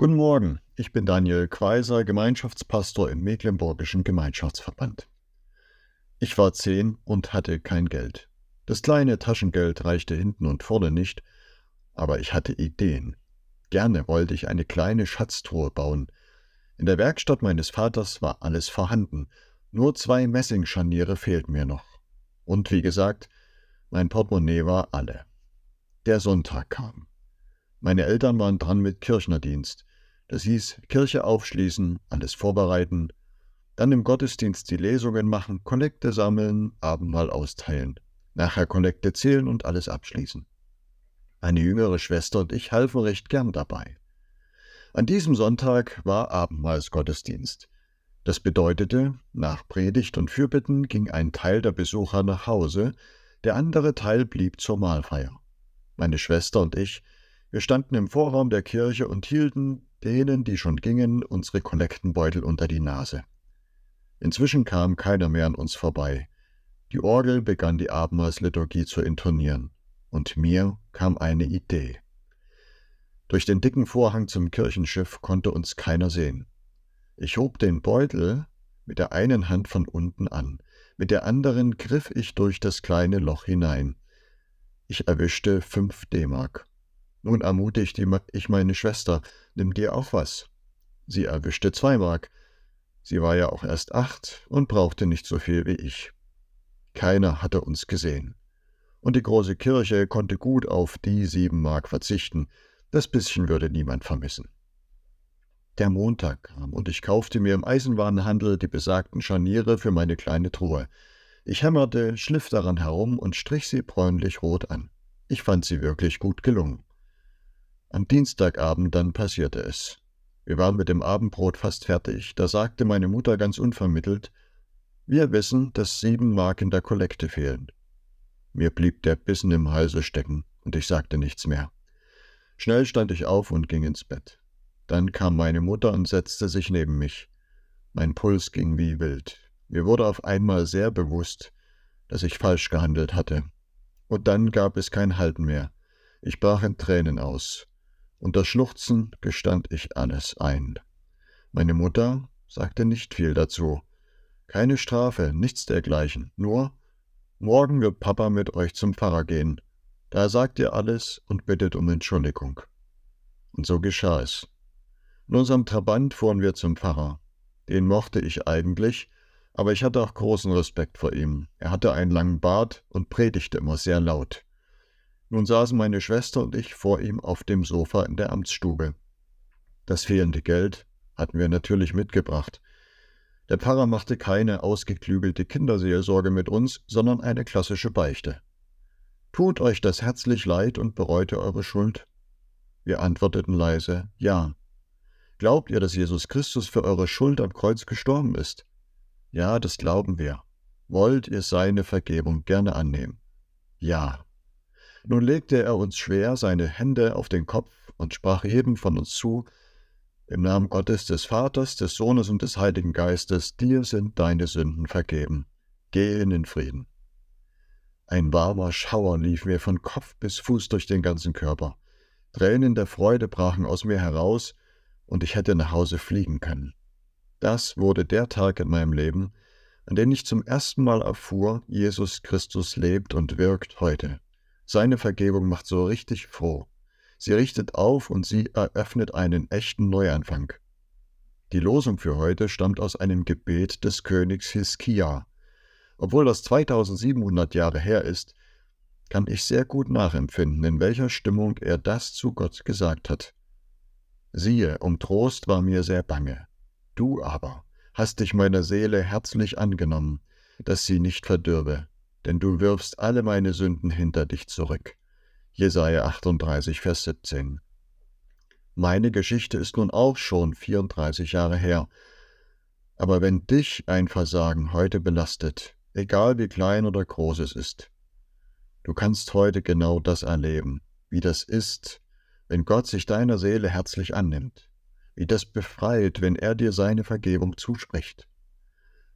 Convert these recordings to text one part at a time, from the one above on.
Guten Morgen, ich bin Daniel Quaiser, Gemeinschaftspastor im Mecklenburgischen Gemeinschaftsverband. Ich war zehn und hatte kein Geld. Das kleine Taschengeld reichte hinten und vorne nicht, aber ich hatte Ideen. Gerne wollte ich eine kleine Schatztruhe bauen. In der Werkstatt meines Vaters war alles vorhanden, nur zwei Messingscharniere fehlten mir noch. Und wie gesagt, mein Portemonnaie war alle. Der Sonntag kam. Meine Eltern waren dran mit Kirchnerdienst. Das hieß Kirche aufschließen, alles vorbereiten, dann im Gottesdienst die Lesungen machen, Kollekte sammeln, Abendmahl austeilen, nachher Kollekte zählen und alles abschließen. Eine jüngere Schwester und ich halfen recht gern dabei. An diesem Sonntag war Abendmahlsgottesdienst. Das bedeutete, nach Predigt und Fürbitten ging ein Teil der Besucher nach Hause, der andere Teil blieb zur Mahlfeier. Meine Schwester und ich, wir standen im Vorraum der Kirche und hielten denen, die schon gingen, unsere Kollektenbeutel unter die Nase. Inzwischen kam keiner mehr an uns vorbei. Die Orgel begann die Abendmahlsliturgie zu intonieren, und mir kam eine Idee. Durch den dicken Vorhang zum Kirchenschiff konnte uns keiner sehen. Ich hob den Beutel mit der einen Hand von unten an, mit der anderen griff ich durch das kleine Loch hinein. Ich erwischte fünf D-Mark. Nun ermutigte ich meine Schwester, nimm dir auch was. Sie erwischte zwei Mark. Sie war ja auch erst acht und brauchte nicht so viel wie ich. Keiner hatte uns gesehen. Und die große Kirche konnte gut auf die sieben Mark verzichten. Das bisschen würde niemand vermissen. Der Montag kam und ich kaufte mir im Eisenwarenhandel die besagten Scharniere für meine kleine Truhe. Ich hämmerte, schliff daran herum und strich sie bräunlich rot an. Ich fand sie wirklich gut gelungen. Am Dienstagabend dann passierte es. Wir waren mit dem Abendbrot fast fertig, da sagte meine Mutter ganz unvermittelt, wir wissen, dass sieben Mark in der Kollekte fehlen. Mir blieb der Bissen im Halse stecken, und ich sagte nichts mehr. Schnell stand ich auf und ging ins Bett. Dann kam meine Mutter und setzte sich neben mich. Mein Puls ging wie wild. Mir wurde auf einmal sehr bewusst, dass ich falsch gehandelt hatte. Und dann gab es kein Halten mehr. Ich brach in Tränen aus. Unter Schluchzen gestand ich alles ein. Meine Mutter sagte nicht viel dazu. Keine Strafe, nichts dergleichen, nur Morgen wird Papa mit euch zum Pfarrer gehen. Da sagt ihr alles und bittet um Entschuldigung. Und so geschah es. In unserem Trabant fuhren wir zum Pfarrer. Den mochte ich eigentlich, aber ich hatte auch großen Respekt vor ihm. Er hatte einen langen Bart und predigte immer sehr laut. Nun saßen meine Schwester und ich vor ihm auf dem Sofa in der Amtsstube. Das fehlende Geld hatten wir natürlich mitgebracht. Der Pfarrer machte keine ausgeklügelte Kinderseelsorge mit uns, sondern eine klassische Beichte. Tut euch das herzlich leid und bereut ihr eure Schuld? Wir antworteten leise Ja. Glaubt ihr, dass Jesus Christus für eure Schuld am Kreuz gestorben ist? Ja, das glauben wir. Wollt ihr seine Vergebung gerne annehmen? Ja. Nun legte er uns schwer seine Hände auf den Kopf und sprach jedem von uns zu, im Namen Gottes des Vaters, des Sohnes und des Heiligen Geistes, dir sind deine Sünden vergeben. Geh in den Frieden. Ein warmer Schauer lief mir von Kopf bis Fuß durch den ganzen Körper. Tränen der Freude brachen aus mir heraus, und ich hätte nach Hause fliegen können. Das wurde der Tag in meinem Leben, an dem ich zum ersten Mal erfuhr, Jesus Christus lebt und wirkt heute. Seine Vergebung macht so richtig froh. Sie richtet auf und sie eröffnet einen echten Neuanfang. Die Losung für heute stammt aus einem Gebet des Königs Hiskia. Obwohl das 2700 Jahre her ist, kann ich sehr gut nachempfinden, in welcher Stimmung er das zu Gott gesagt hat. Siehe, um Trost war mir sehr bange. Du aber hast dich meiner Seele herzlich angenommen, dass sie nicht verdürbe denn du wirfst alle meine Sünden hinter dich zurück. Jesaja 38, Vers 17. Meine Geschichte ist nun auch schon 34 Jahre her. Aber wenn dich ein Versagen heute belastet, egal wie klein oder groß es ist, du kannst heute genau das erleben, wie das ist, wenn Gott sich deiner Seele herzlich annimmt, wie das befreit, wenn er dir seine Vergebung zuspricht.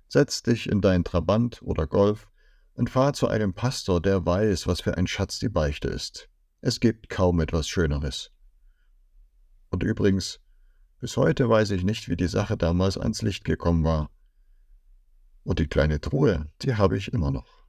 Setz dich in dein Trabant oder Golf und fahr zu einem Pastor, der weiß, was für ein Schatz die Beichte ist. Es gibt kaum etwas Schöneres. Und übrigens, Bis heute weiß ich nicht, wie die Sache damals ans Licht gekommen war. Und die kleine Truhe, die habe ich immer noch.